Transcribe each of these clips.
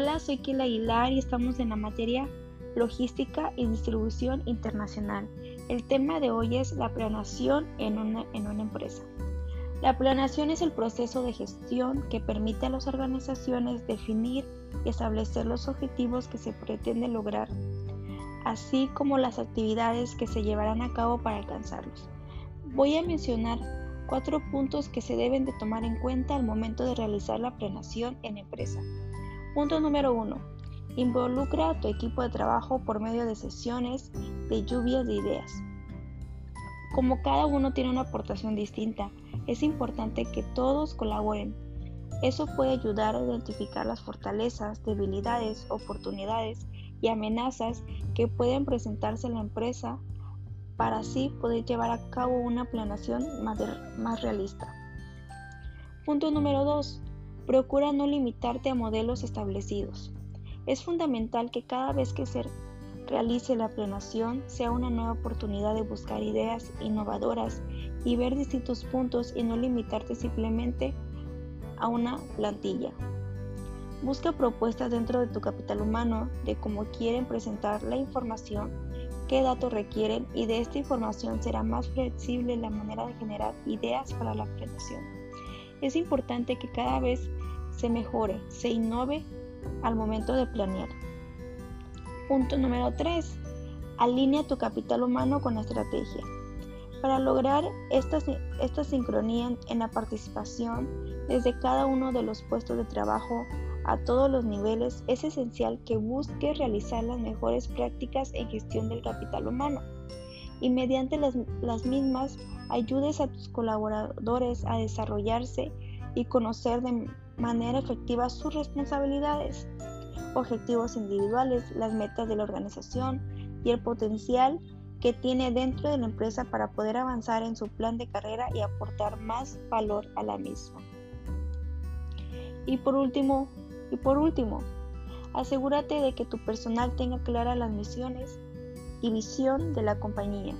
Hola, soy Kila Aguilar y estamos en la materia Logística y Distribución Internacional. El tema de hoy es la planeación en una, en una empresa. La planeación es el proceso de gestión que permite a las organizaciones definir y establecer los objetivos que se pretende lograr, así como las actividades que se llevarán a cabo para alcanzarlos. Voy a mencionar cuatro puntos que se deben de tomar en cuenta al momento de realizar la planeación en empresa. Punto número uno. Involucra a tu equipo de trabajo por medio de sesiones de lluvias de ideas. Como cada uno tiene una aportación distinta, es importante que todos colaboren. Eso puede ayudar a identificar las fortalezas, debilidades, oportunidades y amenazas que pueden presentarse en la empresa para así poder llevar a cabo una planeación más, más realista. Punto número 2. Procura no limitarte a modelos establecidos. Es fundamental que cada vez que se realice la planeación sea una nueva oportunidad de buscar ideas innovadoras y ver distintos puntos y no limitarte simplemente a una plantilla. Busca propuestas dentro de tu capital humano de cómo quieren presentar la información, qué datos requieren y de esta información será más flexible la manera de generar ideas para la planeación. Es importante que cada vez se mejore, se innove al momento de planear. Punto número 3. Alinea tu capital humano con la estrategia. Para lograr esta, esta sincronía en la participación desde cada uno de los puestos de trabajo a todos los niveles, es esencial que busques realizar las mejores prácticas en gestión del capital humano y mediante las, las mismas ayudes a tus colaboradores a desarrollarse y conocer de manera efectiva sus responsabilidades objetivos individuales, las metas de la organización y el potencial que tiene dentro de la empresa para poder avanzar en su plan de carrera y aportar más valor a la misma. Y por último, y por último, asegúrate de que tu personal tenga claras las misiones y visión de la compañía.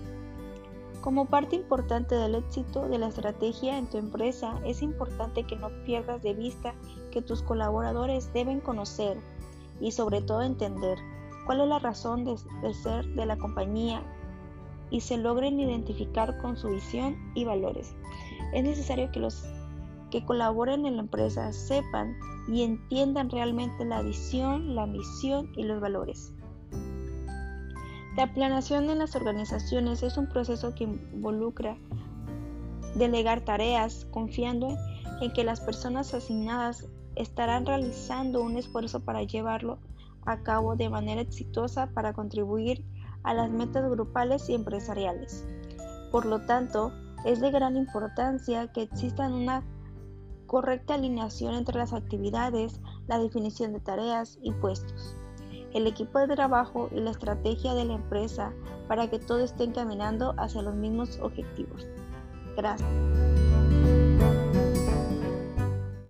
Como parte importante del éxito de la estrategia en tu empresa, es importante que no pierdas de vista que tus colaboradores deben conocer, y sobre todo entender cuál es la razón de, ser de la compañía y se logren identificar con su visión y valores. Es necesario que los que colaboren en la empresa sepan y entiendan realmente la visión, la misión y los valores. La planeación en las organizaciones es un proceso que involucra delegar tareas confiando en que las personas asignadas estarán realizando un esfuerzo para llevarlo a cabo de manera exitosa para contribuir a las metas grupales y empresariales. Por lo tanto, es de gran importancia que exista una correcta alineación entre las actividades, la definición de tareas y puestos, el equipo de trabajo y la estrategia de la empresa para que todo esté caminando hacia los mismos objetivos. Gracias.